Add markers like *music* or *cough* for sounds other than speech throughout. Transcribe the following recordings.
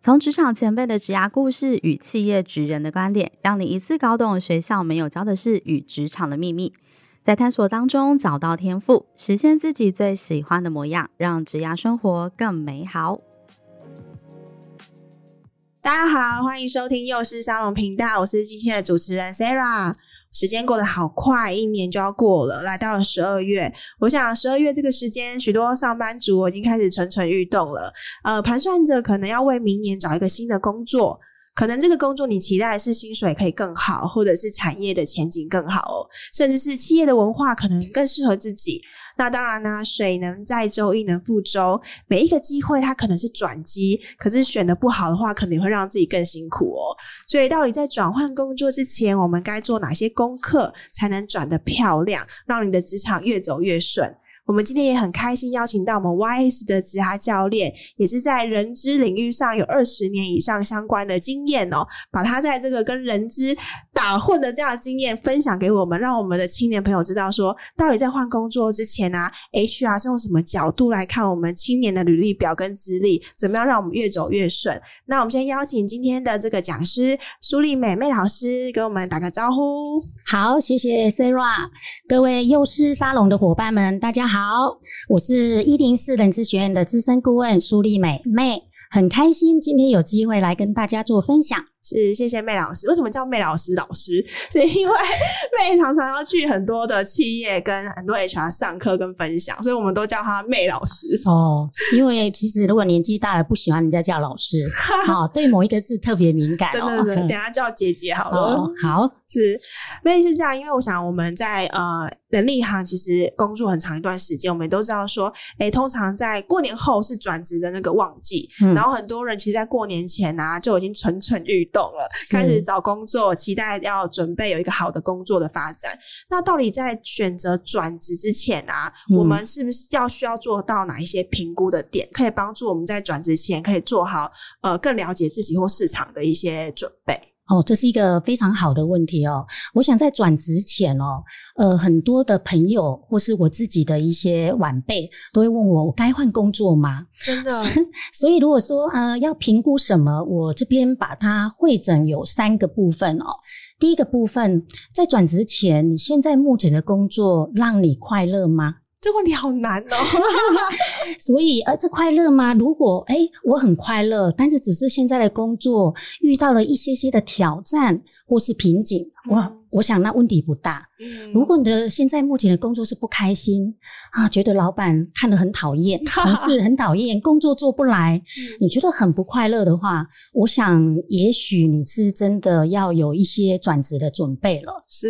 从职场前辈的职涯故事与企业职人的观点，让你一次搞懂学校没有教的事与职场的秘密，在探索当中找到天赋，实现自己最喜欢的模样，让职涯生活更美好。大家好，欢迎收听幼师沙龙频道，我是今天的主持人 Sarah。时间过得好快，一年就要过了，来到了十二月。我想十二月这个时间，许多上班族已经开始蠢蠢欲动了，呃，盘算着可能要为明年找一个新的工作。可能这个工作你期待的是薪水可以更好，或者是产业的前景更好哦，甚至是企业的文化可能更适合自己。那当然呢、水能载舟，亦能覆舟。每一个机会，它可能是转机，可是选的不好的话，可能会让自己更辛苦哦。所以，到底在转换工作之前，我们该做哪些功课，才能转得漂亮，让你的职场越走越顺？我们今天也很开心邀请到我们 YS 的职涯教练，也是在人资领域上有二十年以上相关的经验哦，把他在这个跟人资打混的这样的经验分享给我们，让我们的青年朋友知道说，到底在换工作之前啊，HR 是用什么角度来看我们青年的履历表跟资历，怎么样让我们越走越顺？那我们先邀请今天的这个讲师苏丽美美老师给我们打个招呼。好，谢谢 Sarah，各位幼师沙龙的伙伴们，大家好。我是一零四人资学院的资深顾问苏丽美妹，很开心今天有机会来跟大家做分享。是，谢谢妹老师。为什么叫妹老师？老师 *laughs* 是因为 *laughs* 妹常常要去很多的企业跟很多 HR 上课跟分享，所以我们都叫她妹老师。哦，因为其实如果年纪大了，不喜欢人家叫老师，*laughs* 好、哦，对某一个字特别敏感、哦。真的，真的，等下叫姐姐好了。哦、好，是妹是这样，因为我想我们在呃人力行其实工作很长一段时间，我们都知道说，哎、欸，通常在过年后是转职的那个旺季，嗯、然后很多人其实，在过年前啊就已经蠢蠢欲动。懂了，开始找工作，期待要准备有一个好的工作的发展。那到底在选择转职之前啊，嗯、我们是不是要需要做到哪一些评估的点，可以帮助我们在转职前可以做好呃更了解自己或市场的一些准备？哦，这是一个非常好的问题哦。我想在转职前哦，呃，很多的朋友或是我自己的一些晚辈都会问我：我该换工作吗？*laughs* 真的。所以如果说呃要评估什么，我这边把它汇整有三个部分哦。第一个部分，在转职前，你现在目前的工作让你快乐吗？这问题好难哦，*laughs* 所以呃，这快乐吗？如果诶、欸、我很快乐，但是只是现在的工作遇到了一些些的挑战或是瓶颈，我、嗯。我想那问题不大。嗯，如果你的现在目前的工作是不开心啊，觉得老板看得很讨厌，同事很讨厌，工作做不来，嗯，你觉得很不快乐的话，我想也许你是真的要有一些转职的准备了。是。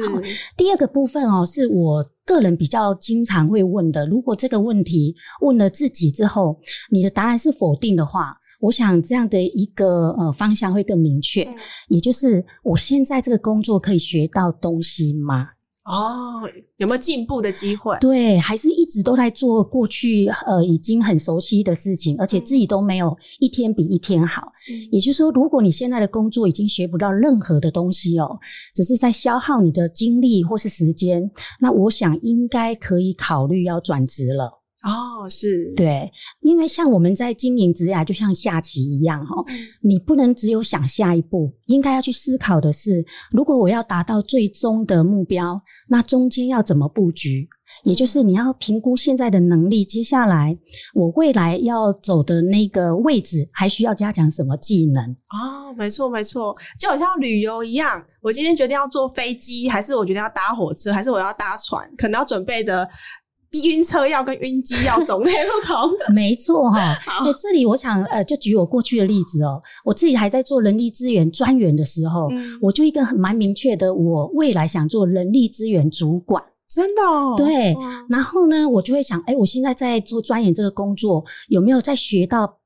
第二个部分哦，是我个人比较经常会问的，如果这个问题问了自己之后，你的答案是否定的话。我想这样的一个呃方向会更明确，嗯，也就是我现在这个工作可以学到东西吗？哦，有没有进步的机会？对，还是一直都在做过去呃已经很熟悉的事情，而且自己都没有一天比一天好。嗯，也就是说，如果你现在的工作已经学不到任何的东西哦，只是在消耗你的精力或是时间，那我想应该可以考虑要转职了。哦，是对，因为像我们在经营职涯，就像下棋一样哈，你不能只有想下一步，应该要去思考的是，如果我要达到最终的目标，那中间要怎么布局？也就是你要评估现在的能力，接下来我未来要走的那个位置，还需要加强什么技能？哦，没错没错，就好像旅游一样，我今天决定要坐飞机，还是我决定要搭火车，还是我要搭船，可能要准备的。晕车药跟晕机药种类不同，*laughs* 没错哈。好，欸，这里我想呃，就举我过去的例子哦。我自己还在做人力资源专员的时候，嗯，我就一个很蛮明确的，我未来想做人力资源主管。真的哦？对。然后呢，我就会想，哎，欸，我现在在做专员这个工作，有没有在学到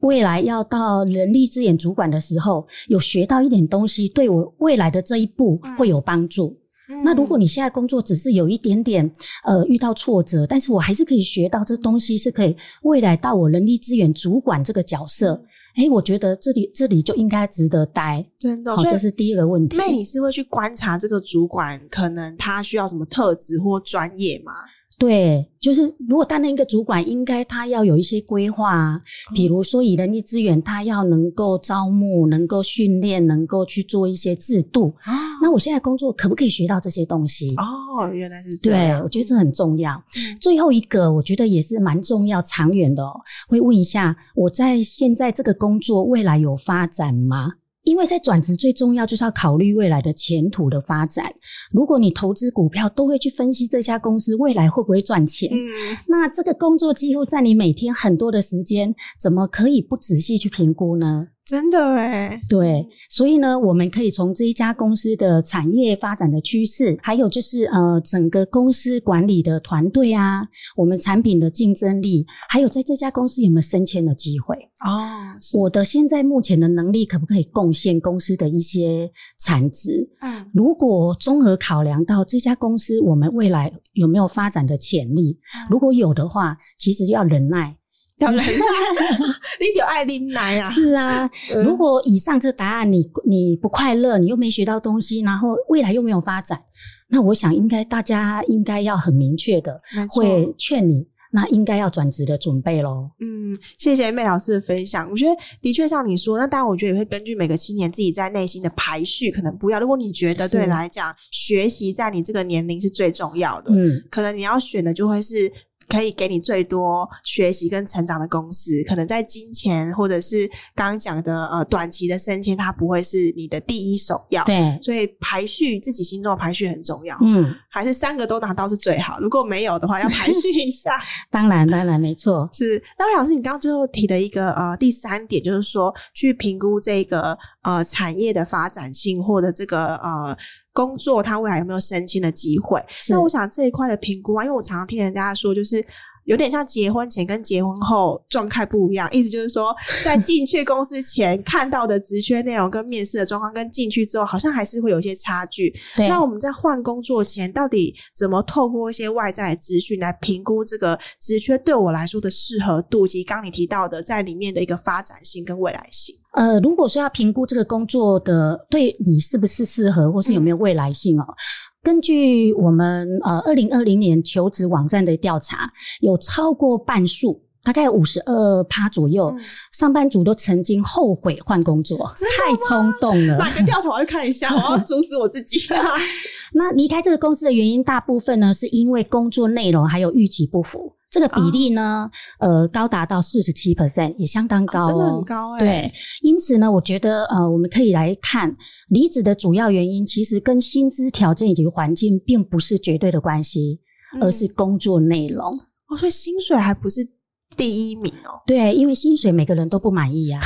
未来要到人力资源主管的时候，有学到一点东西，对我未来的这一步会有帮助。嗯、那如果你现在工作只是有一点点呃遇到挫折，但是我还是可以学到这东西，是可以未来到我人力资源主管这个角色。嗯哎、欸，我觉得这里这里就应该值得待，真的。好，这是第一个问题。那你是会去观察这个主管，可能他需要什么特质或专业吗？对，就是如果担任一个主管，应该他要有一些规划，比如说以人力资源，他要能够招募、能够训练、能够去做一些制度。哦、那我现在工作可不可以学到这些东西？哦，原来是这样。对，我觉得这很重要。嗯、最后一个，我觉得也是蛮重要、长远的哦。会问一下，我在现在这个工作未来有发展吗？因为在转职最重要就是要考虑未来的前途的发展。如果你投资股票都会去分析这家公司未来会不会赚钱，嗯，那这个工作几乎占你每天很多的时间，怎么可以不仔细去评估呢？真的诶，对，所以呢，我们可以从这一家公司的产业发展的趋势，还有就是呃，整个公司管理的团队啊，我们产品的竞争力，还有在这家公司有没有升迁的机会哦。我的现在目前的能力可不可以贡献公司的一些产值？嗯，如果综合考量到这家公司我们未来有没有发展的潜力，嗯，如果有的话，其实要忍耐。*laughs* 你就爱忍耐啊！是啊，如果以上这答案你你不快乐，你又没学到东西，然后未来又没有发展，那我想应该大家应该要很明确的会劝你，那应该要转职的准备咯。嗯，谢谢 May 老师的分享。我觉得的确像你说，那当然我觉得也会根据每个青年自己在内心的排序可能不一样。如果你觉得对你来讲学习在你这个年龄是最重要的，嗯，可能你要选的就会是。可以给你最多学习跟成长的公司，可能在金钱或者是刚刚讲的呃短期的升迁，它不会是你的第一首要。对，所以排序自己心中的排序很重要。嗯，还是三个都拿到是最好。如果没有的话，要排序一下。*laughs* 当然，当然没错。是，那魏老师，你刚刚最后提的一个呃第三点，就是说去评估这个呃产业的发展性或者这个呃。工作他未来有没有升迁的机会？那我想这一块的评估啊，因为我常常听人家说，就是有点像结婚前跟结婚后状态不一样。意思就是说，在进去公司前看到的职缺内容跟面试的状况，跟进去之后好像还是会有一些差距。那我们在换工作前，到底怎么透过一些外在的资讯来评估这个职缺对我来说的适合度，及刚你提到的在里面的一个发展性跟未来性？呃，如果说要评估这个工作的对你是不是适合，或是有没有未来性哦，嗯、根据我们呃二零二零年求职网站的调查，有超过半数，大概五十二趴左右，嗯，上班族都曾经后悔换工作，太冲动了。哪个调查我要看一下，*laughs* 我要阻止我自己。*laughs* 那离开这个公司的原因，大部分呢是因为工作内容还有预期不符。这个比例呢，哦、呃，高达到四十七 percent，也相当高，哦，真的很高哎。对，因此呢，我觉得呃，我们可以来看离职的主要原因，其实跟薪资条件以及环境并不是绝对的关系，嗯，而是工作内容。哦，所以薪水还不是。第一名哦，对，因为薪水每个人都不满意啊，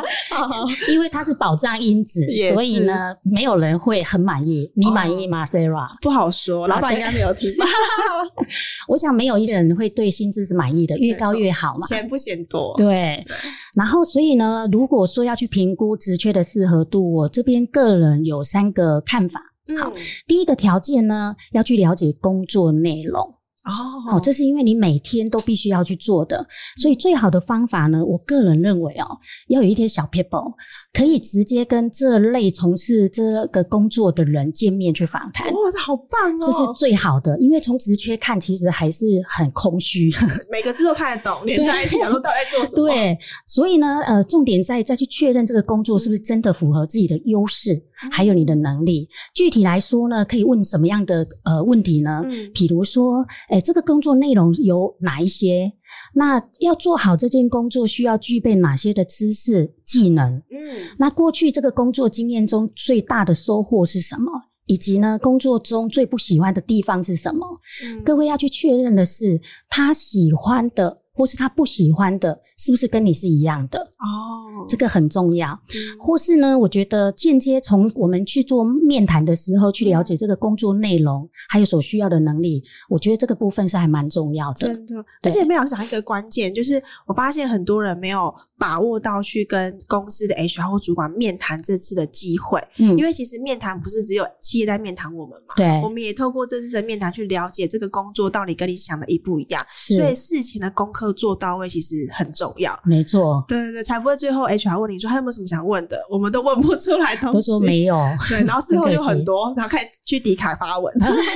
*laughs* 因为它是保障因子，所以呢，没有人会很满意。你满意吗，Sarah？不好说，老板应该没有听吧。*laughs* 我想没有一个人会对薪资是满意的，越高越好嘛，钱不嫌多。对，然后所以呢，如果说要去评估职缺的适合度，我这边个人有三个看法。好，第一个条件呢，要去了解工作内容。哦，这是因为你每天都必须要去做的，所以最好的方法呢，我个人认为哦，要有一点小 people，，可以直接跟这类从事这个工作的人见面去访谈。哇，这好棒哦！这是最好的，因为从职缺看，其实还是很空虚，*laughs* 每个字都看得懂，连在一起想说到底在做什么。对，所以呢，呃，重点在再去确认这个工作是不是真的符合自己的优势。还有你的能力，具体来说呢，可以问什么样的呃问题呢？嗯，比如说，诶，这个工作内容有哪一些？那要做好这件工作，需要具备哪些的知识技能？嗯，那过去这个工作经验中最大的收获是什么？以及呢，工作中最不喜欢的地方是什么？嗯，各位要去确认的是，他喜欢的。或是他不喜欢的，是不是跟你是一样的？哦，这个很重要。嗯。或是呢，我觉得间接从我们去做面谈的时候，去了解这个工作内容，嗯，还有所需要的能力，我觉得这个部分是还蛮重要的。真的，而且没有想一个关键，就是我发现很多人没有把握到去跟公司的 HR 或主管面谈这次的机会。嗯，因为其实面谈不是只有企业在面谈我们嘛，对，我们也透过这次的面谈去了解这个工作到底跟你想的一不一样。所以事前的功课做到位其实很重要。没错，对对对，才不会最后 HR 问你说还有没有什么想问的，我们都问不出来东西，都说没有。*laughs* 对，然后事后就很多，然后开始去迪卡发文。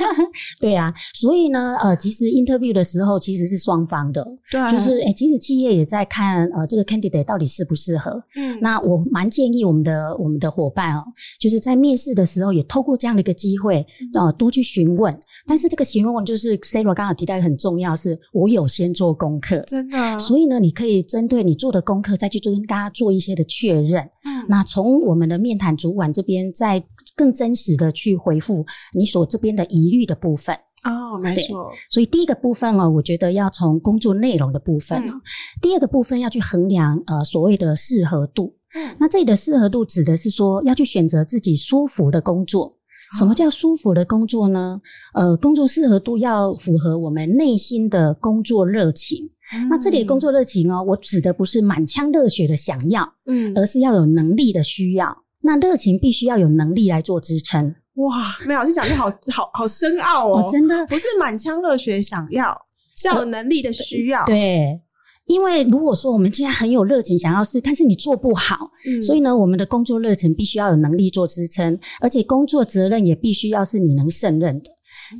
*laughs* 对啊，所以呢，呃，其实 interview 的时候其实是双方的，对，就是诶，其实企业也在看呃这个 candidate 到底适不适合。嗯，那我蛮建议我们的我们的伙伴哦，就是在面试的时候也透过这样的一个机会，呃，多去询问。但是这个询问就是 Sarah 刚刚提到很重要，是我有先做功课，真的。所以呢，你可以针对你做的功课再去做跟大家做一些的确认。嗯，那从我们的面谈主管这边再更真实的去回复你所这边的疑虑的部分。哦，没错。所以第一个部分哦，我觉得要从工作内容的部分。嗯，第二个部分要去衡量呃所谓的适合度。嗯，那这里的适合度指的是说要去选择自己舒服的工作。什么叫舒服的工作呢？呃，工作适合度要符合我们内心的工作热情。嗯，那这里的工作热情哦，我指的不是满腔热血的想要，嗯，而是要有能力的需要。那热情必须要有能力来做支撑。哇，梅老师讲的好 *laughs* 好好深奥哦，哦，真的？不是满腔热血想要，是要有能力的需要。对，因为如果说我们现在很有热情想要试，但是你做不好，嗯，所以呢，我们的工作热情必须要有能力做支撑，而且工作责任也必须要是你能胜任的。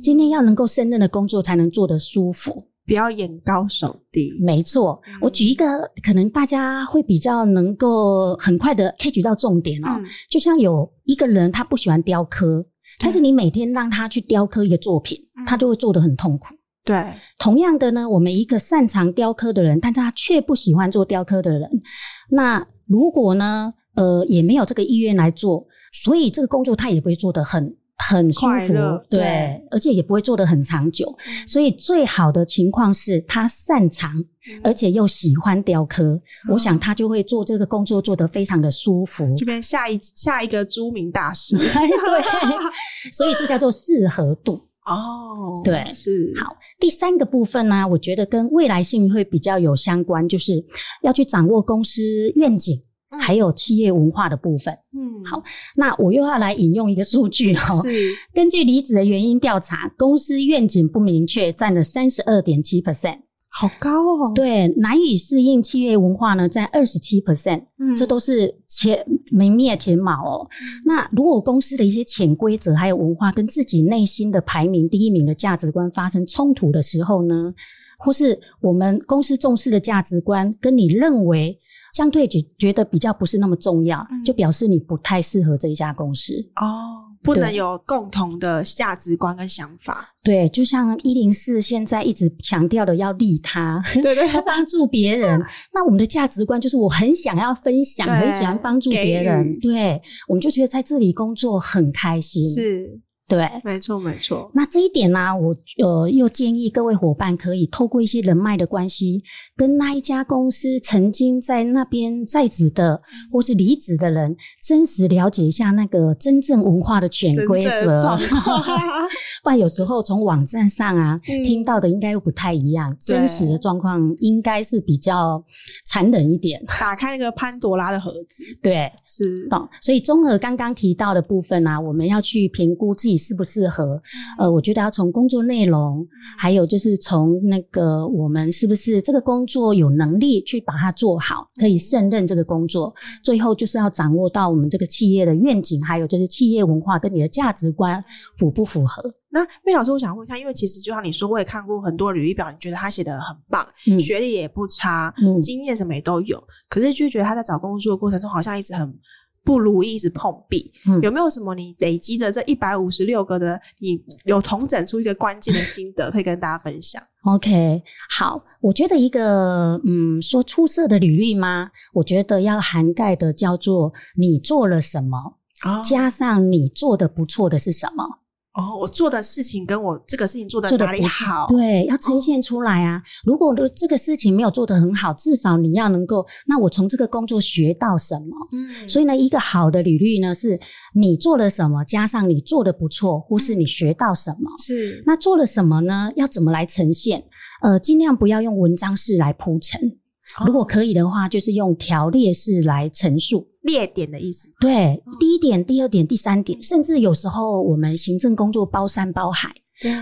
今天要能够胜任的工作，才能做得舒服，不要眼高手低。没错，我举一个可能大家会比较能够很快的 catch 到重点哦，嗯，就像有一个人他不喜欢雕刻。但是你每天让他去雕刻一个作品，嗯、他就会做得很痛苦。对，同样的呢，我们一个擅长雕刻的人，但是他却不喜欢做雕刻的人，那如果呢，呃，也没有这个意愿来做，所以这个工作他也不会做得很很舒服，对，对，而且也不会做得很长久。嗯、所以最好的情况是他擅长，嗯、而且又喜欢雕刻，嗯、我想他就会做这个工作做得非常的舒服。这边下一下一个著名大师，*laughs* 对，*laughs* 所以这叫做适合度哦。对，是好。第三个部分呢、啊，我觉得跟未来性会比较有相关，就是要去掌握公司愿景。还有企业文化的部分，嗯，好，那我又要来引用一个数据哈，是。根据离职的原因调查，公司愿景不明确占了三十二点七 percent，好高哦。对，难以适应企业文化呢，在二十七 percent，嗯，这都是前名列前茅哦。嗯、那如果公司的一些潜规则还有文化跟自己内心的排名第一名的价值观发生冲突的时候呢，或是我们公司重视的价值观跟你认为相对觉觉得比较不是那么重要，嗯、就表示你不太适合这一家公司哦，不能有共同的价值观跟想法。对，就像一零四现在一直强调的要利他，对对，*laughs* 要帮助别人。*laughs* 那我们的价值观就是我很想要分享，对很喜欢帮助别人。予对，我们就觉得在这里工作很开心。是。对，没错没错。那这一点呢、啊，我呃又建议各位伙伴可以透过一些人脉的关系，跟那一家公司曾经在那边在职的或是离职的人，真实了解一下那个真正文化的潜规则。*laughs* *laughs* 不然有时候从网站上啊、嗯、听到的应该又不太一样，真实的状况应该是比较残忍一点。打开那个潘多拉的盒子，对，是。懂。所以综合刚刚提到的部分啊，我们要去评估自己。适不适合？呃，我觉得要从工作内容，还有就是从那个我们是不是这个工作有能力去把它做好，可以胜任这个工作。最后就是要掌握到我们这个企业的愿景，还有就是企业文化跟你的价值观符不符合。那魏老师，我想问一下，因为其实就像你说，我也看过很多履历表，你觉得他写的很棒，嗯、学历也不差，嗯、经验什么也都有，可是就觉得他在找工作的过程中好像一直很。不如意，一直碰壁，嗯、有没有什么你累积的这一百五十六个的，你有同整出一个关键的心得，*laughs* 可以跟大家分享？OK，好，我觉得一个嗯，说出色的履历吗？我觉得要涵盖的叫做你做了什么，哦、加上你做的不错的是什么。哦，我做的事情跟我这个事情做的哪里好？对，要呈现出来啊！哦、如果这个事情没有做得很好，至少你要能够，那我从这个工作学到什么？嗯，所以呢，一个好的履历呢，是你做了什么，加上你做的不错，或是你学到什么？是。那做了什么呢？要怎么来呈现？呃，尽量不要用文章式来铺陈。如果可以的话，就是用条列式来陈述。列点的意思吗？对，第一点、第二点、第三点，甚至有时候我们行政工作包山包海，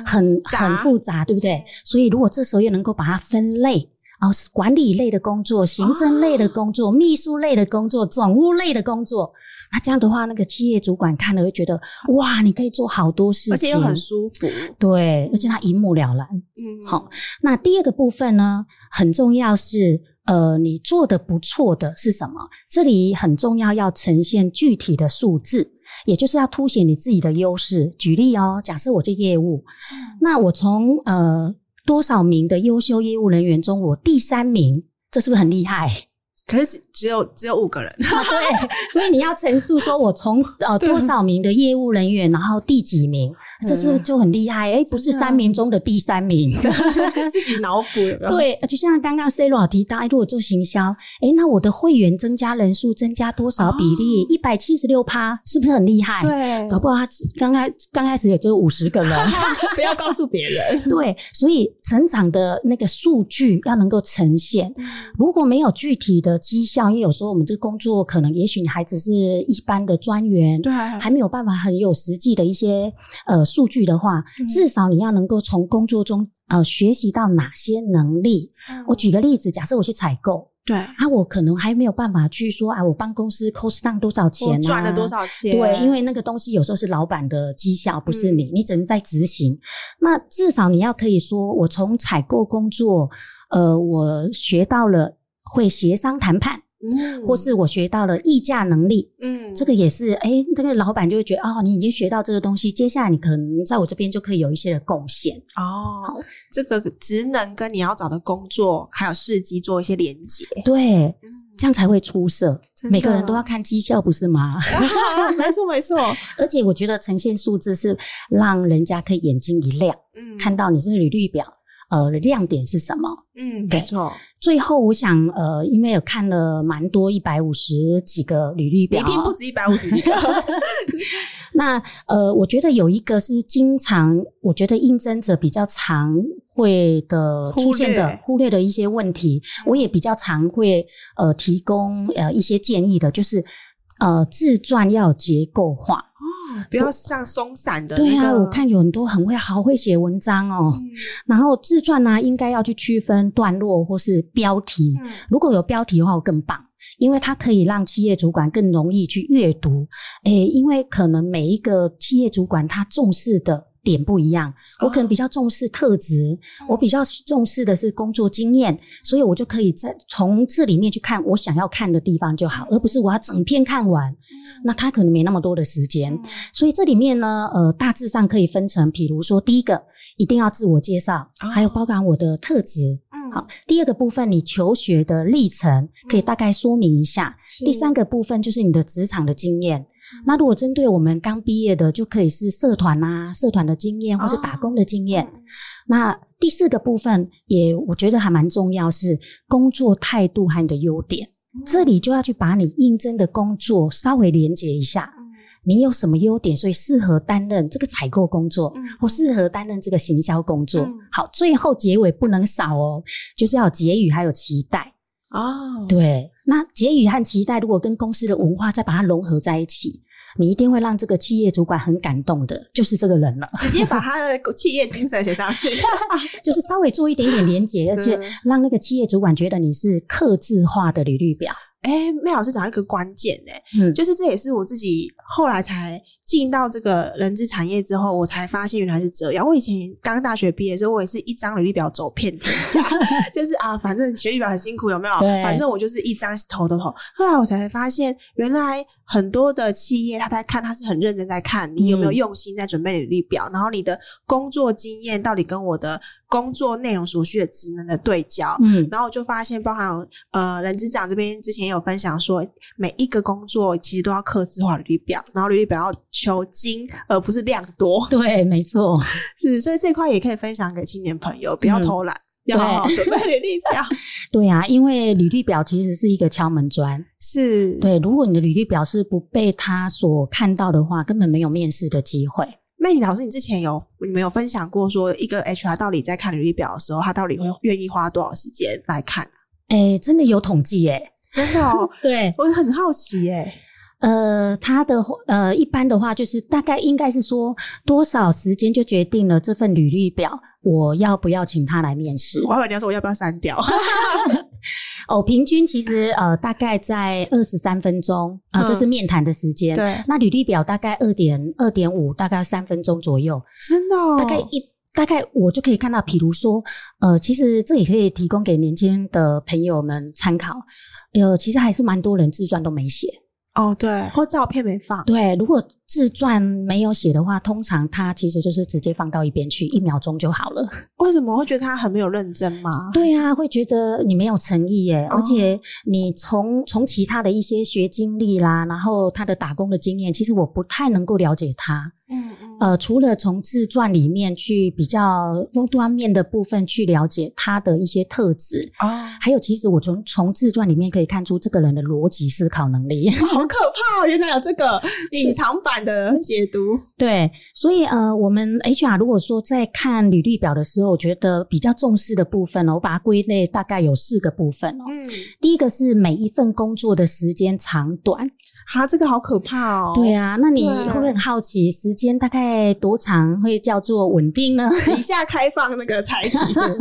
很很复杂，对不对？所以如果这时候又能够把它分类。哦，管理类的工作、行政类的工作、哦、秘书类的工作、总务类的工作，那这样的话，那个企业主管看了会觉得，哇，你可以做好多事情，而且又很舒服。对，而且他一目了然。嗯，好。那第二个部分呢，很重要是，呃，你做的不错的是什么？这里很重要，要呈现具体的数字，也就是要凸显你自己的优势。举例哦，假设我这业务，嗯、那我从呃。多少名的优秀业务人员中，我第三名，这是不是很厉害？可是只有只有五个人，啊、对，所以你要陈述说我从呃多少名的业务人员，然后第几名，这是就很厉害。哎、欸，不是三名中的第三名，*laughs* 自己脑补。对，就像刚刚 Sarah 提到，如果做行销，哎、欸，那我的会员增加人数增加多少比例？一百七十六趴，是不是很厉害？对，搞不好他刚开刚开始也只有五十个人，*laughs* 不要告诉别人。*laughs* 对，所以成长的那个数据要能够呈现，如果没有具体的。绩效，因为有时候我们这个工作可能，也许你还只是一般的专员，对，还没有办法很有实际的一些呃数据的话，嗯、至少你要能够从工作中呃学习到哪些能力。嗯、我举个例子，假设我去采购，对啊，我可能还没有办法去说啊，我帮公司 cost down 多少钱啊，赚了多少钱？对，因为那个东西有时候是老板的绩效，不是你，嗯、你只能在执行。那至少你要可以说，我从采购工作，呃，我学到了。会协商谈判，嗯，或是我学到了议价能力，嗯，这个也是，哎，这个老板就会觉得，哦，你已经学到这个东西，接下来你可能在我这边就可以有一些的贡献，哦，好，这个职能跟你要找的工作还有事迹做一些连接，对，嗯，这样才会出色。每个人都要看绩效，不是吗？*laughs* 没错，没错。*laughs* 而且我觉得呈现数字是让人家可以眼睛一亮，嗯，看到你这个履历表。呃，亮点是什么？嗯，没错。最后，我想，呃，因为有看了蛮多一百五十几个履历表，一定不止一百五十几个。*laughs* 那呃，我觉得有一个是经常，我觉得应征者比较常会的出现的忽略，的一些问题，我也比较常会呃提供呃一些建议的，就是。呃，自传要结构化哦，不要像松散的、那个。对啊，我看有很多很会好会写文章哦。嗯、然后自传呢，应该要去区分段落或是标题。嗯、如果有标题的话，更棒，因为它可以让企业主管更容易去阅读。诶，因为可能每一个企业主管他重视的。点不一样，我可能比较重视特质，哦、我比较重视的是工作经验，所以我就可以在从这里面去看我想要看的地方就好，而不是我要整篇看完，那他可能没那么多的时间。所以这里面呢，呃，大致上可以分成，比如说第一个一定要自我介绍，还有包含我的特质。好，第二个部分你求学的历程可以大概说明一下。第三个部分就是你的职场的经验。那如果针对我们刚毕业的，就可以是社团啊，社团的经验，或是打工的经验。哦、那第四个部分也我觉得还蛮重要，是工作态度和你的优点。嗯、这里就要去把你应征的工作稍微连接一下，嗯、你有什么优点，所以适合担任这个采购工作，嗯、或适合担任这个行销工作。嗯、好，最后结尾不能少哦，就是要有结语，还有期待。哦，对，那结语和期待如果跟公司的文化再把它融合在一起，你一定会让这个企业主管很感动的，就是这个人了。直接把他的企业精神写上去，*laughs* 就是稍微做一点点连结，而且让那个企业主管觉得你是刻字化的履历表。哎、欸，麦老师讲一个关键哎，嗯，就是这也是我自己后来才进到这个人资产业之后，我才发现原来是这样。我以前刚大学毕业的时候，我也是一张履历表走遍天下，*laughs* 就是啊，反正学历表很辛苦，有没有？反正我就是一张投都投。后来我才发现，原来很多的企业他在看，他是很认真在看你有没有用心在准备履历表，嗯、然后你的工作经验到底跟我的。工作内容所需的职能的对焦，嗯，然后我就发现，包含呃，人资长这边之前也有分享说，每一个工作其实都要刻字化履历表，然后履历表要求精，而不是量多。对，没错，*laughs* 是，所以这块也可以分享给青年朋友，不要偷懒，嗯、要好好准备履历表。*laughs* 对啊，因为履历表其实是一个敲门砖，是对。如果你的履历表是不被他所看到的话，根本没有面试的机会。Mandy 老师，你之前有你没有分享过说，一个 HR 到底在看履历表的时候，他到底会愿意花多少时间来看？哎，真的有统计耶，真的哦。*laughs* 对，我很好奇耶。呃，他的呃，一般的话就是大概应该是说多少时间就决定了这份履历表，我要不要请他来面试？我还以为你要说我要不要删掉。*laughs* 哦，平均其实呃大概在二十三分钟啊，呃嗯、这是面谈的时间。对，那履历表大概二点二点五，大概三分钟左右。真的、哦？大概一大概我就可以看到，比如说呃，其实这也可以提供给年轻的朋友们参考。呃，其实还是蛮多人自传都没写。哦，对，或照片没放。对，如果自传没有写的话，通常他其实就是直接放到一边去，一秒钟就好了。为什么会觉得他很没有认真吗？对啊，会觉得你没有诚意耶。哦、而且你从从其他的一些学经历啦，然后他的打工的经验，其实我不太能够了解他。嗯嗯，呃，除了从自传里面去比较多端面的部分去了解他的一些特质啊，哦、还有其实我从从自传里面可以看出这个人的逻辑思考能力，*laughs* 好可怕哦！原来有这个 *laughs* 隐藏版的解读。对，所以呃，我们 HR 如果说在看履历表的时候，我觉得比较重视的部分呢，我把它归类大概有四个部分哦。嗯，第一个是每一份工作的时间长短。啊，这个好可怕哦！*laughs* 对啊，那你会不会很好奇时间大概多长会叫做稳定呢？以下开放那个猜题。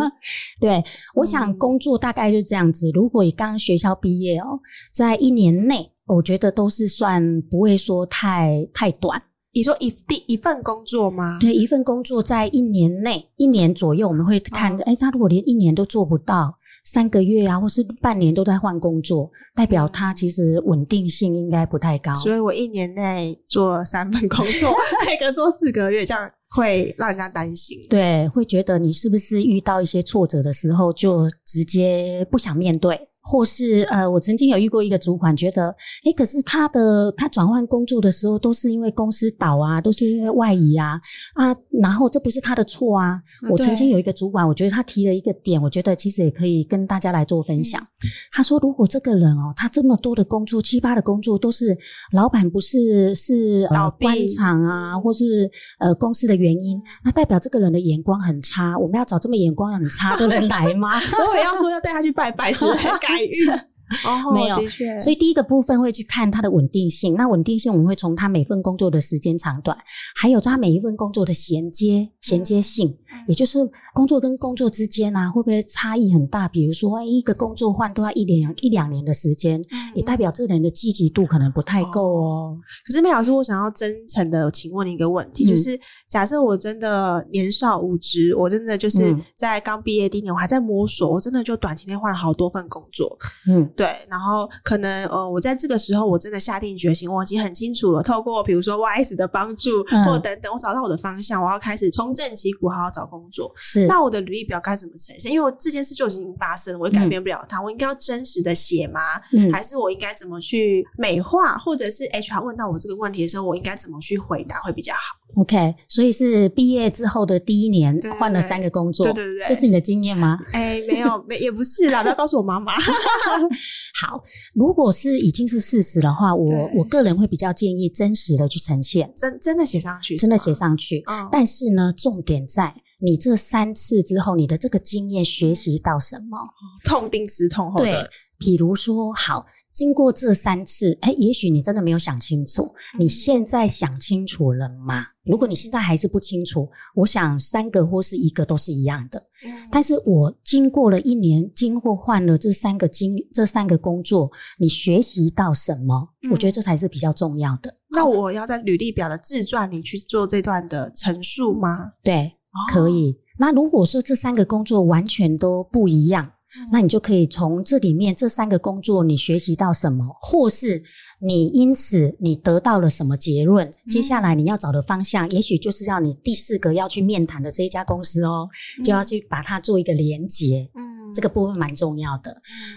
*laughs* 对，我想工作大概就这样子。如果你刚学校毕业哦，在一年内，我觉得都是算不会说太太短。你说一第一份工作吗？对，一份工作在一年内，一年左右，我们会看，哎、哦，他如果连一年都做不到。三个月啊，或是半年都在换工作，代表他其实稳定性应该不太高。所以我一年内做三份工作，*laughs* 每个做四个月，这样会让人家担心。对，会觉得你是不是遇到一些挫折的时候，就直接不想面对。或是呃，我曾经有遇过一个主管，觉得，诶，可是他的他转换工作的时候，都是因为公司倒啊，都是因为外移啊啊，然后这不是他的错啊。啊我曾经有一个主管，我觉得他提了一个点，我觉得其实也可以跟大家来做分享。嗯、他说，如果这个人哦，他这么多的工作，七八的工作都是老板不是是呃官场啊，或是呃公司的原因，那代表这个人的眼光很差。我们要找这么眼光很差的人来吗？*laughs* 我也要说要带他去拜拜是不是？海域 *laughs* 哦，没有，的确，所以第一个部分会去看它的稳定性。那稳定性我们会从他每份工作的时间长短，还有他每一份工作的衔接衔接性，嗯、也就是工作跟工作之间啊，会不会差异很大？比如说，一个工作换都要一两一两年的时间，嗯、也代表这个人的积极度可能不太够哦。可是 May 老师，我想要真诚的请问你一个问题，嗯、就是假设我真的年少无知，我真的就是在刚毕业第一年，我还在摸索，我真的就短期内换了好多份工作，嗯。对，然后可能呃，我在这个时候我真的下定决心，我已经很清楚了，透过比如说 YS 的帮助，嗯、或等等，我找到我的方向，我要开始重振旗鼓，好好找工作。是，那我的履历表该怎么呈现？因为我这件事就已经发生，我也改变不了它，嗯、我应该要真实的写吗？嗯，还是我应该怎么去美化？或者是 HR 问到我这个问题的时候，我应该怎么去回答会比较好？OK，所以是毕业之后的第一年换了三个工作，对对对，这是你的经验吗？哎、欸，没有，没也不是啦，不要告诉我妈妈。*laughs* 好，如果是已经是事实的话，我我个人会比较建议真实的去呈现，真真的写上去，真的写上去。嗯，但是呢，重点在你这三次之后，你的这个经验学习到什么？痛定思痛后的，对，比如说好。经过这三次，哎，也许你真的没有想清楚。你现在想清楚了吗？如果你现在还是不清楚，我想三个或是一个都是一样的。但是我经过了一年，经过换了这三个经这三个工作，你学习到什么？我觉得这才是比较重要的。那我要在履历表的自传里去做这段的陈述吗？对，可以。那如果说这三个工作完全都不一样。那你就可以从这里面这三个工作，你学习到什么，或是你因此你得到了什么结论？接下来你要找的方向，也许就是要你第四个要去面谈的这一家公司哦，就要去把它做一个连接。嗯，这个部分蛮重要的。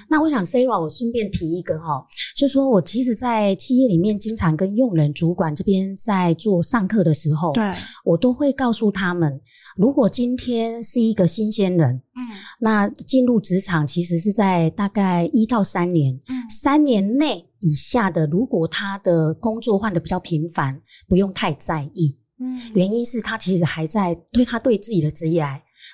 那我想，Sarah，我顺便提一个哈，就是说我其实，在企业里面经常跟用人主管这边在做上课的时候，对，我都会告诉他们，如果今天是一个新鲜人。嗯，那进入职场其实是在大概一到三年，嗯，三年内以下的，如果他的工作换得比较频繁，不用太在意，嗯，原因是他其实还在对他对自己的职业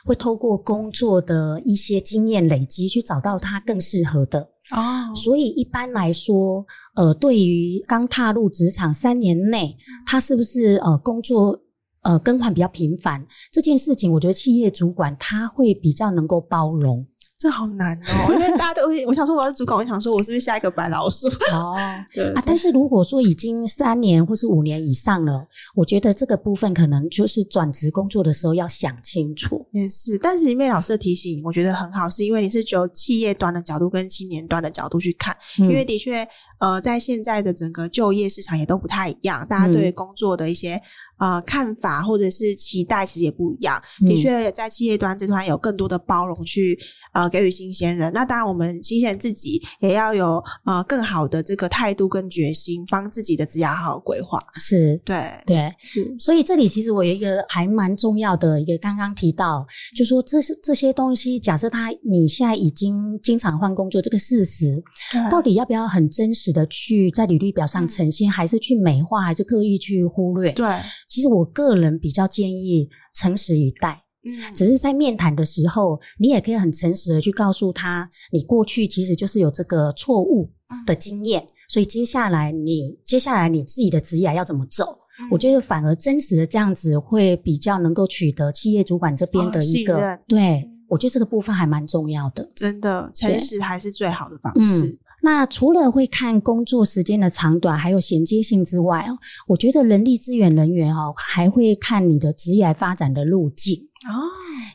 会透过工作的一些经验累积，去找到他更适合的。哦，所以一般来说，呃，对于刚踏入职场三年内，他是不是呃工作呃更换比较频繁这件事情，我觉得企业主管他会比较能够包容。这好难哦，*laughs* 因为大家都会，我想说我要是主管，我想说我是不是下一个白老鼠？*laughs* 哦，*laughs* 对啊，但是如果说已经三年或是五年以上了，我觉得这个部分可能就是转职工作的时候要想清楚。也是，但是里面老师的提醒，我觉得很好，是因为你是由企业端的角度跟青年端的角度去看，嗯、因为的确，呃，在现在的整个就业市场也都不太一样，大家对工作的一些。呃，看法或者是期待其实也不一样。的确，在企业端这端有更多的包容去呃给予新鲜人。那当然，我们新鲜人自己也要有呃更好的这个态度跟决心，帮自己的职业好好规划。是，对，对，是。所以这里其实我有一个还蛮重要的一个，刚刚提到，就说这些这些东西，假设他你现在已经经常换工作，这个事实到底要不要很真实的去在履历表上呈现，嗯、还是去美化，还是刻意去忽略？对。其实我个人比较建议诚实以待，嗯，只是在面谈的时候，你也可以很诚实的去告诉他，你过去其实就是有这个错误的经验，所以接下来你接下来你自己的职业要怎么走？我觉得反而真实的这样子会比较能够取得企业主管这边的一个，对，我觉得这个部分还蛮重要的，真的，诚实还是最好的方式。那除了会看工作时间的长短，还有衔接性之外哦，我觉得人力资源人员哦还会看你的职业发展的路径哦。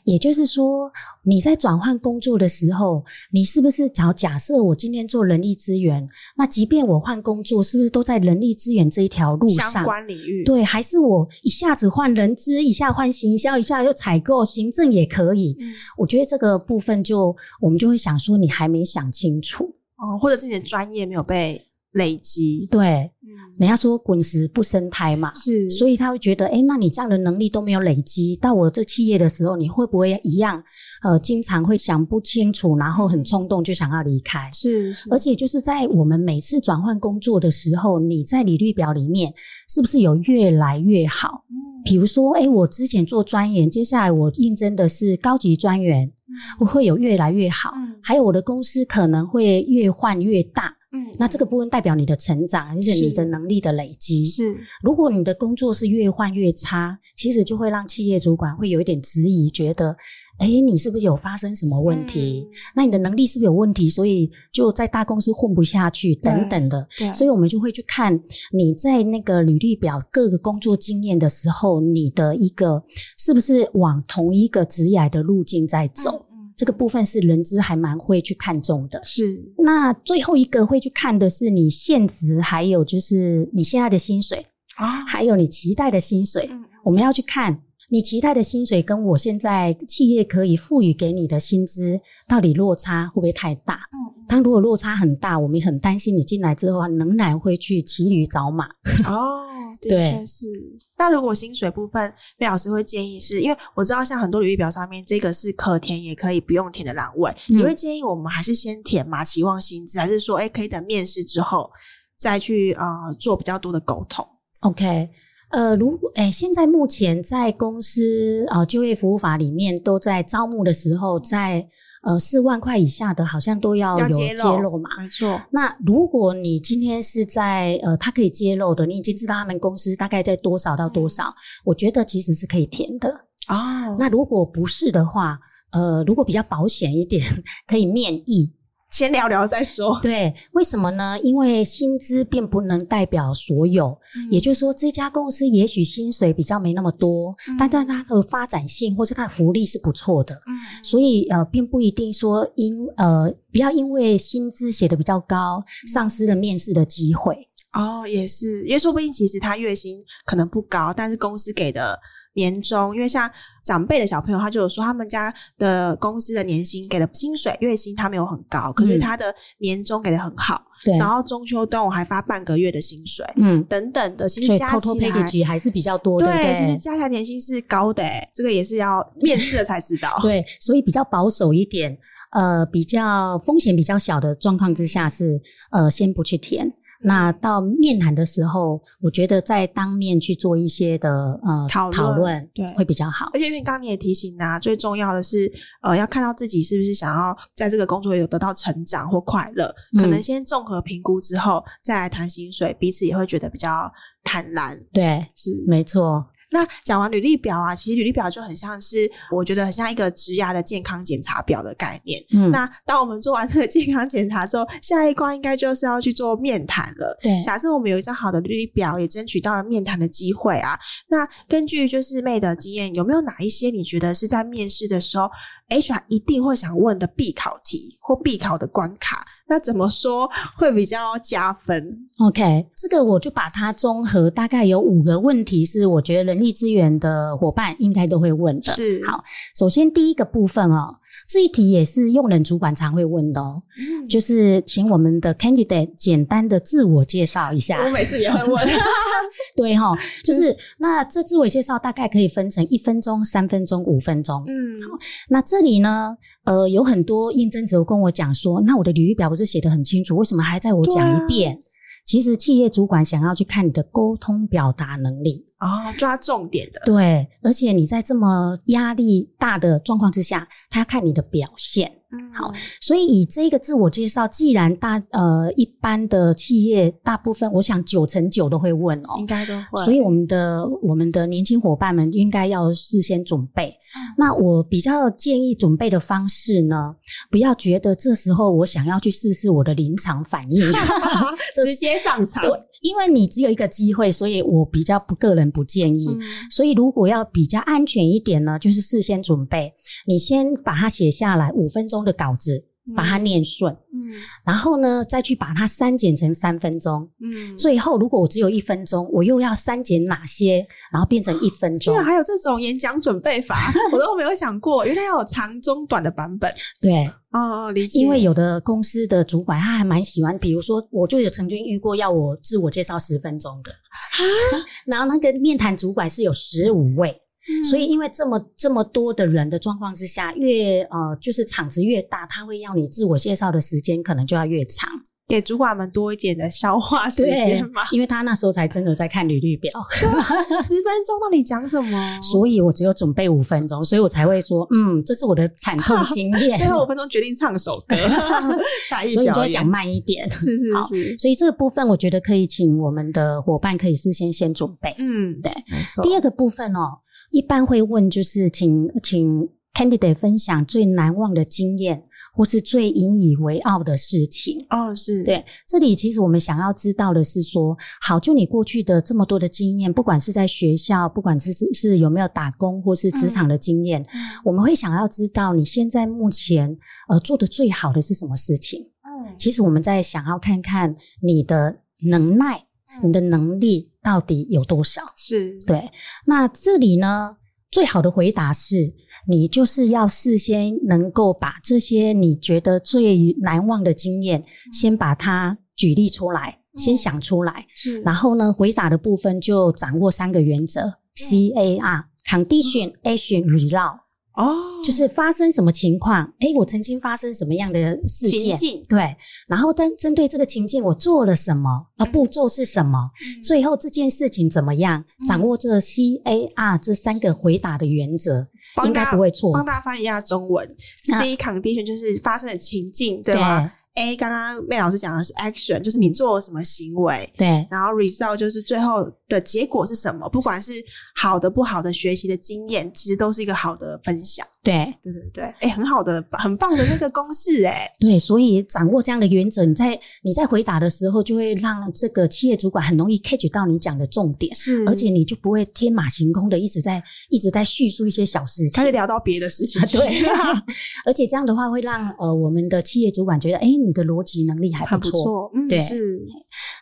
也就是说，你在转换工作的时候，你是不是假假设我今天做人力资源，那即便我换工作，是不是都在人力资源这一条路上？相关领域对，还是我一下子换人资，一下换行销，一下又采购、行政也可以？嗯，我觉得这个部分就我们就会想说，你还没想清楚。哦，或者是你的专业没有被累积，对，嗯，人家说滚石不生胎嘛，是，所以他会觉得，诶，那你这样的能力都没有累积，到我这企业的时候，你会不会一样？呃，经常会想不清楚，然后很冲动就想要离开，是是，而且就是在我们每次转换工作的时候，你在履历表里面是不是有越来越好？嗯，比如说，诶，我之前做专员，接下来我应征的是高级专员。我会有越来越好，嗯，还有我的公司可能会越换越大，嗯，那这个部分代表你的成长，而且你的能力的累积。是，如果你的工作是越换越差，其实就会让企业主管会有一点质疑，觉得，哎，你是不是有发生什么问题？嗯，那你的能力是不是有问题？所以就在大公司混不下去，等等的。对，所以我们就会去看你在那个履历表各个工作经验的时候，你的一个是不是往同一个职业的路径在走。嗯这个部分是人资还蛮会去看重的，是。那最后一个会去看的是你现职，还有就是你现在的薪水啊，还有你期待的薪水。嗯，我们要去看你期待的薪水跟我现在企业可以赋予给你的薪资到底落差会不会太大？嗯，当如果落差很大，我们很担心你进来之后仍然会去骑驴找马。*laughs* 哦。的确是，但如果薪水部分，魏老师会建议是，因为我知道像很多履历表上面，这个是可填也可以不用填的栏位，嗯，你会建议我们还是先填嘛？期望薪资，还是说，哎，可以等面试之后再去呃做比较多的沟通？OK，呃，如果哎，现在目前在公司呃就业服务法里面都在招募的时候在。呃，四万块以下的，好像都要有揭露嘛，没错。那如果你今天是在呃，他可以揭露的，你已经知道他们公司大概在多少到多少，嗯、我觉得其实是可以填的哦。那如果不是的话，呃，如果比较保险一点，*laughs* 可以面议。先聊聊再说。对，为什么呢？因为薪资并不能代表所有。嗯、也就是说，这家公司也许薪水比较没那么多，嗯、但但它的发展性或是它的福利是不错的。嗯，所以呃，并不一定说因呃，不要因为薪资写的比较高，丧失了面试的机会。哦，也是，因为说不定其实他月薪可能不高，但是公司给的。年终，因为像长辈的小朋友，他就有说他们家的公司的年薪给的薪水月薪他没有很高，可是他的年终给的很好。对、嗯，然后中秋端午还发半个月的薪水，嗯，等等的，其实加起来还是比较多的。对，对，对，其实加起来年薪是高的，诶这个也是要 *laughs* 面试了才知道。*laughs* 对，所以比较保守一点，呃，比较风险比较小的状况之下是呃先不去填。那到面谈的时候，我觉得在当面去做一些的呃讨论，对，会比较好。而且因为刚刚你也提醒啊，最重要的是呃要看到自己是不是想要在这个工作有得到成长或快乐，嗯、可能先综合评估之后再来谈薪水，彼此也会觉得比较坦然。对，是没错。那讲完履历表啊，其实履历表就很像是，我觉得很像一个职涯的健康检查表的概念。嗯，那当我们做完这个 *laughs* 健康检查之后，下一关应该就是要去做面谈了。对，假设我们有一张好的履历表，也争取到了面谈的机会啊。那根据就是 May 的经验，有没有哪一些你觉得是在面试的时候，HR 一定会想问的必考题或必考的关卡？那怎么说会比较加分？OK，这个我就把它综合，大概有五个问题是我觉得人力资源的伙伴应该都会问的。是，好，首先第一个部分哦，这一题也是用人主管常会问的哦，嗯、就是请我们的 candidate 简单的自我介绍一下。我每次也会问。*laughs* 对哈，*laughs* 就是那这自我介绍大概可以分成一分钟、三分钟、五分钟。嗯，好，那这里呢，呃，有很多应征者跟我讲说，那我的履历表不是写的很清楚，为什么还在我讲一遍？其实企业主管想要去看你的沟通表达能力哦，抓重点的。对，而且你在这么压力大的状况之下，他要看你的表现。嗯，好，所以以这个自我介绍，既然大呃一般的企业大部分，我想九成九都会问哦，应该都会。所以我们的我们的年轻伙伴们应该要事先准备。嗯、那我比较建议准备的方式呢，不要觉得这时候我想要去试试我的临场反应，*laughs* *laughs* 直接上场。对，因为你只有一个机会，所以我比较不个人不建议。嗯、所以如果要比较安全一点呢，就是事先准备，你先把它写下来，五分钟的稿子，把它念顺，嗯，然后呢，再去把它删减成三分钟，嗯，最后如果我只有一分钟，我又要删减哪些，然后变成一分钟？居然还有这种演讲准备法，*laughs* 我都没有想过，原来要有长、中、短的版本。对，哦，理解。因为有的公司的主管他还蛮喜欢，比如说，我就有曾经遇过要我自我介绍十分钟的，哈 *laughs* 然后那个面谈主管是有十五位。所以，因为这么这么多的人的状况之下，越呃就是场子越大，他会要你自我介绍的时间可能就要越长，给主管们多一点的消化时间嘛。因为他那时候才真的在看履历表，十分钟到底讲什么？*laughs* 所以我只有准备五分钟，所以我才会说，嗯，这是我的惨痛 *laughs* 经验。最后五分钟决定唱首歌，*laughs* 所以你就要讲慢一点。是是是。所以这个部分我觉得可以请我们的伙伴可以事先先准备。嗯，对，没错。第二个部分哦。一般会问，就是请请 candidate 分享最难忘的经验，或是最引以为傲的事情。哦，是对。这里其实我们想要知道的是说，好，就你过去的这么多的经验，不管是在学校，不管是是是有没有打工，或是职场的经验，嗯、我们会想要知道你现在目前呃做的最好的是什么事情。嗯，其实我们在想要看看你的能耐。你的能力到底有多少？是对。那这里呢，最好的回答是你就是要事先能够把这些你觉得最难忘的经验，嗯、先把它举例出来，嗯、先想出来。是。然后呢，回答的部分就掌握三个原则：C A R，Condition、Action、Result。哦，就是发生什么情况？哎，我曾经发生什么样的事件？情境。对，然后针针对这个情境，我做了什么？啊，步骤是什么？嗯、最后这件事情怎么样？嗯、掌握这 C A R 这三个回答的原则，应该不会错。帮大家翻译一下中文，C condition 就是发生的情境，对吗？对 A 刚刚 May 老师讲的是 action，就是你做了什么行为，对，然后 result 就是最后的结果是什么，不管是好的不好的学习的经验，其实都是一个好的分享。对，对对对，哎、欸，很好的，很棒的那个公式，哎，对，所以掌握这样的原则，你在你在回答的时候，就会让这个企业主管很容易 catch 到你讲的重点，是，而且你就不会天马行空的一直在一直在叙述一些小事情，开始聊到别的事情，*laughs* 对，*laughs* 而且这样的话会让呃我们的企业主管觉得，哎、欸，你的逻辑能力还不错，嗯，对，是。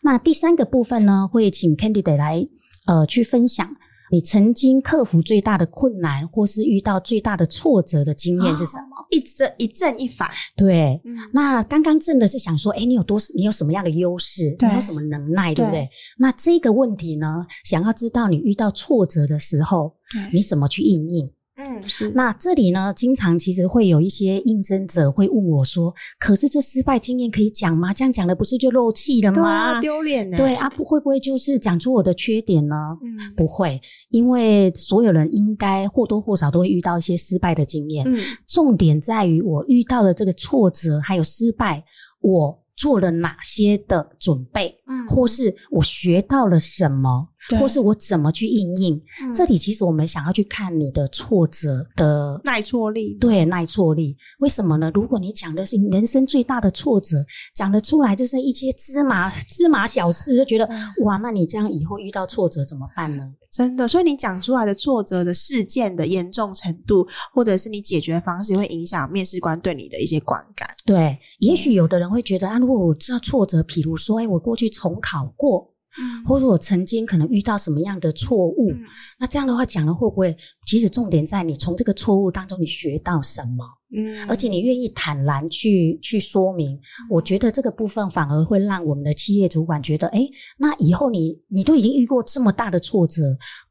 那第三个部分呢，会请 candidate 来呃去分享。你曾经克服最大的困难，或是遇到最大的挫折的经验是什么？哦、一正一正一反。对，嗯、那刚刚正的是想说，哎、欸，你有多，你有什么样的优势？你有什么能耐，对不对？对那这个问题呢，想要知道你遇到挫折的时候，你怎么去应应？嗯，是。那这里呢，经常其实会有一些应征者会问我说：“可是这失败经验可以讲吗？这样讲的不是就漏气了吗？丢脸呢？”对啊，不会不会就是讲出我的缺点呢？嗯，不会，因为所有人应该或多或少都会遇到一些失败的经验。嗯，重点在于我遇到的这个挫折还有失败，我做了哪些的准备，嗯，或是我学到了什么。或是我怎么去应应？嗯，这里其实我们想要去看你的挫折的耐挫力，对，耐挫力。为什么呢？如果你讲的是人生最大的挫折，讲得出来就是一些芝麻芝麻小事，就觉得哇，那你这样以后遇到挫折怎么办呢？真的，所以你讲出来的挫折的事件的严重程度，或者是你解决方式，会影响面试官对你的一些观感。对，也许有的人会觉得啊，如果我知道挫折，比如说，哎，我过去重考过。嗯，或者我曾经可能遇到什么样的错误，嗯，那这样的话讲了会不会？其实重点在你从这个错误当中你学到什么，嗯，而且你愿意坦然去去说明，我觉得这个部分反而会让我们的企业主管觉得，诶，那以后你你都已经遇过这么大的挫折，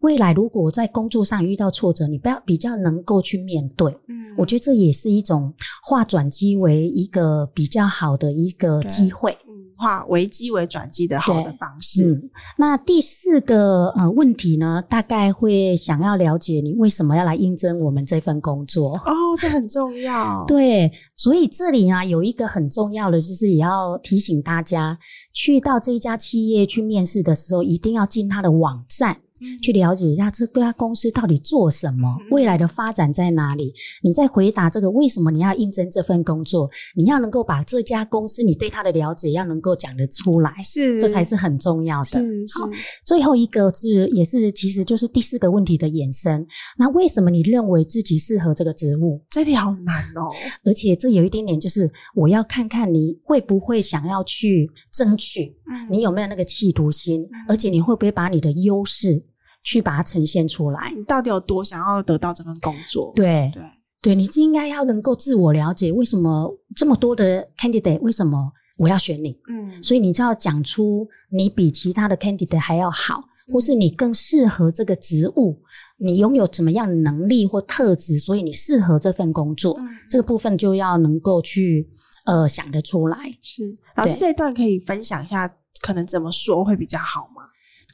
未来如果在工作上遇到挫折，你不要比较能够去面对，嗯，我觉得这也是一种化转机为一个比较好的一个机会。化危机为转机的好的方式。嗯，那第四个呃问题呢，大概会想要了解你为什么要来应征我们这份工作哦，这很重要。对，所以这里啊有一个很重要的，就是也要提醒大家，去到这一家企业去面试的时候，一定要进他的网站。去了解一下这家公司到底做什么，未来的发展在哪里？你在回答这个为什么你要应征这份工作，你要能够把这家公司你对它的了解要能够讲得出来，是，这才是很重要的。好，最后一个是也是其实就是第四个问题的衍生。那为什么你认为自己适合这个职务？这题好难哦，而且这有一点点就是我要看看你会不会想要去争取，嗯，你有没有那个企图心，嗯，而且你会不会把你的优势。去把它呈现出来，你到底有多想要得到这份工作？对对对，你应该要能够自我了解，为什么这么多的 candidate，为什么我要选你？嗯，所以你就要讲出你比其他的 candidate 还要好，嗯，或是你更适合这个职务，你拥有怎么样的能力或特质，所以你适合这份工作。嗯，这个部分就要能够去呃想得出来。是，老师这一段可以分享一下，可能怎么说会比较好吗？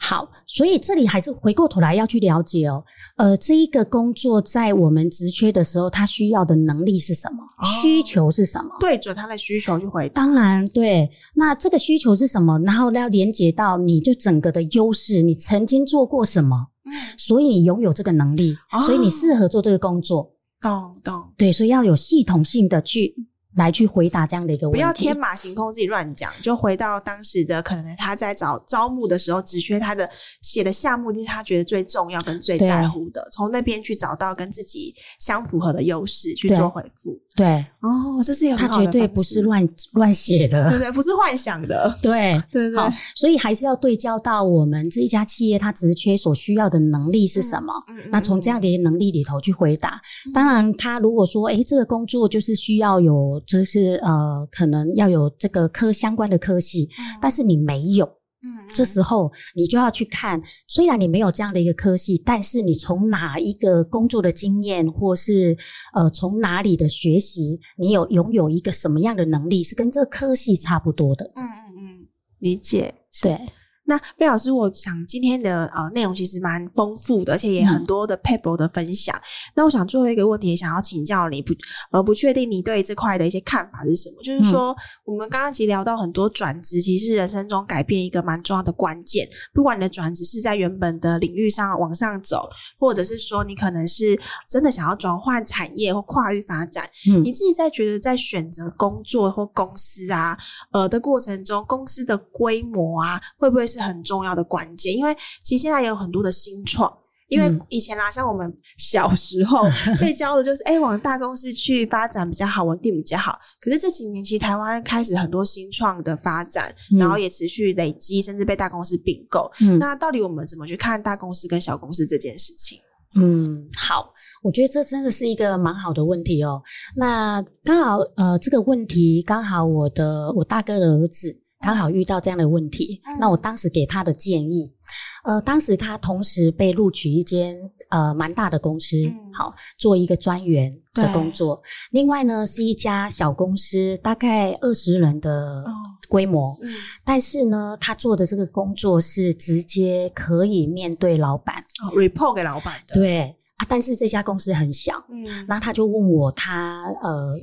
好，所以这里还是回过头来要去了解哦。呃，这一个工作在我们职缺的时候，他需要的能力是什么？哦，需求是什么？对准他的需求去回答。当然，对。那这个需求是什么？然后要连接到你就整个的优势，你曾经做过什么？嗯，所以你拥有这个能力，哦，所以你适合做这个工作。懂懂。对，所以要有系统性的去。来去回答这样的一个问题，不要天马行空自己乱讲，就回到当时的可能他在找招募的时候，只缺他的写的项目，就是他觉得最重要跟最在乎的，从那边去找到跟自己相符合的优势去做回复。对，哦，这是一个很好的，他绝对不是乱乱写的，对对，不是幻想的，*laughs* 对对对。好，所以还是要对焦到我们这一家企业，它职缺所需要的能力是什么？嗯嗯嗯、那从这样的能力里头去回答。嗯、当然，他如果说，诶，这个工作就是需要有。就是呃，可能要有这个科相关的科系，嗯，但是你没有，嗯，这时候你就要去看，虽然你没有这样的一个科系，但是你从哪一个工作的经验，或是呃从哪里的学习，你有拥有一个什么样的能力，是跟这个科系差不多的。嗯嗯嗯，理解，对。那贝老师，我想今天的呃内容其实蛮丰富的，而且也很多的 paper 的分享。嗯。那我想最后一个问题，也想要请教你，不呃不确定你对这块的一些看法是什么？就是说，我们刚刚其实聊到很多转职，其实是人生中改变一个蛮重要的关键。不管你的转职是在原本的领域上往上走，或者是说你可能是真的想要转换产业或跨域发展，嗯，你自己在觉得在选择工作或公司啊呃的过程中，公司的规模啊会不会是很重要的关键，因为其实现在也有很多的新创。因为以前啦，像我们小时候 *laughs* 被教的就是，哎、欸，往大公司去发展比较好，稳定比较好。可是这几年，其实台湾开始很多新创的发展，嗯、然后也持续累积，甚至被大公司并购。嗯，那到底我们怎么去看大公司跟小公司这件事情？嗯，好，我觉得这真的是一个蛮好的问题哦。那刚好，呃，这个问题刚好我的我大哥的儿子。刚好遇到这样的问题。嗯、那我当时给他的建议，呃，当时他同时被录取一间呃蛮大的公司，嗯、好做一个专员的工作。另外呢，是一家小公司，大概二十人的规模。哦嗯、但是呢，他做的这个工作是直接可以面对老板、哦、report 给老板的。对。啊，但是这家公司很小，嗯，那他就问我他，他呃，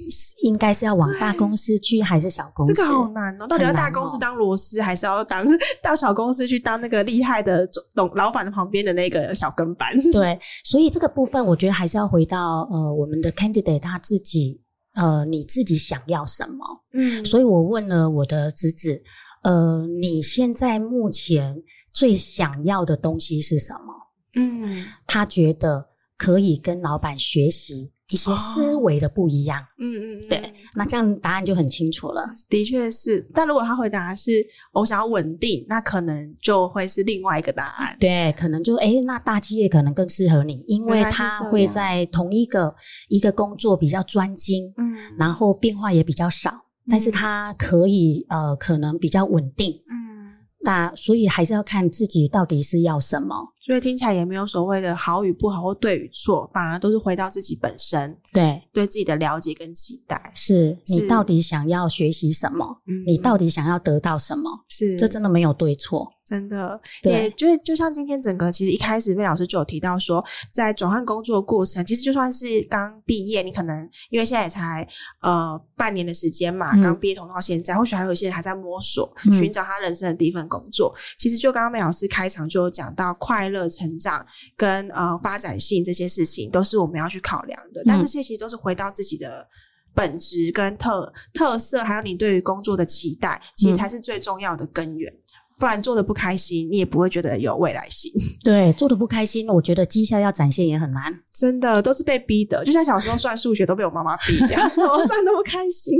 应该是要往大公司去还是小公司？这个好难哦，到底要大公司当螺丝，还是要当到小公司去当那个厉害的总老板的旁边的那个小跟班？*laughs* 对，所以这个部分我觉得还是要回到呃我们的 candidate 他自己，呃，你自己想要什么？嗯，所以我问了我的侄子，呃，你现在目前最想要的东西是什么？嗯，他觉得。可以跟老板学习一些思维的不一样，嗯嗯、哦，对，那这样答案就很清楚了。的确是，但如果他回答是我想要稳定，那可能就会是另外一个答案。对，可能就诶，那大企业可能更适合你，因为他会在同一个一个工作比较专精，嗯，然后变化也比较少，嗯、但是他可以呃，可能比较稳定，嗯，那所以还是要看自己到底是要什么。所以听起来也没有所谓的好与不好或对与错，反而都是回到自己本身，对对自己的了解跟期待。是，你到底想要学习什么？嗯，你到底想要得到什么？是，这真的没有对错。真的，对也就就像今天整个，其实一开始魏老师就有提到说，在转换工作的过程，其实就算是刚毕业，你可能因为现在也才呃半年的时间嘛，刚毕业同到现在，嗯、或许还有一些人还在摸索，寻找他人生的第一份工作。嗯、其实就刚刚魏老师开场就有讲到快乐、成长跟呃发展性这些事情，都是我们要去考量的。但这些其实都是回到自己的本质跟特特色，还有你对于工作的期待，其实才是最重要的根源。不然做的不开心，你也不会觉得有未来性。*laughs* 对，做的不开心，我觉得绩效要展现也很难。真的都是被逼的，就像小时候算数学都被我妈妈逼一样，怎么算都不开心。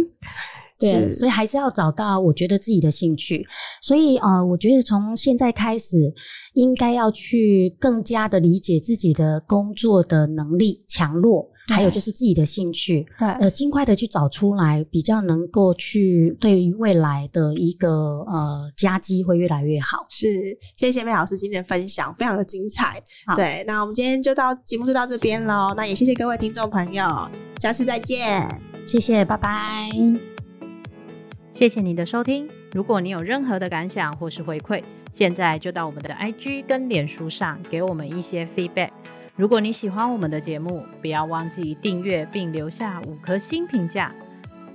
对，所以还是要找到我觉得自己的兴趣。所以呃，我觉得从现在开始，应该要去更加的理解自己的工作的能力强弱。还有就是自己的兴趣，对，呃，尽快的去找出来，比较能够去对于未来的一个呃佳绩会越来越好。是，谢谢魏老师今天的分享，非常的精彩。好对，那我们今天就到节目就到这边喽。那也谢谢各位听众朋友，下次再见，谢谢，拜拜。谢谢你的收听。如果你有任何的感想或是回馈，现在就到我们的 IG 跟脸书上给我们一些 feedback。如果你喜欢我们的节目，不要忘记订阅并留下五颗星评价，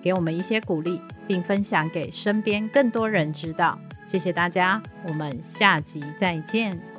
给我们一些鼓励，并分享给身边更多人知道。谢谢大家，我们下集再见。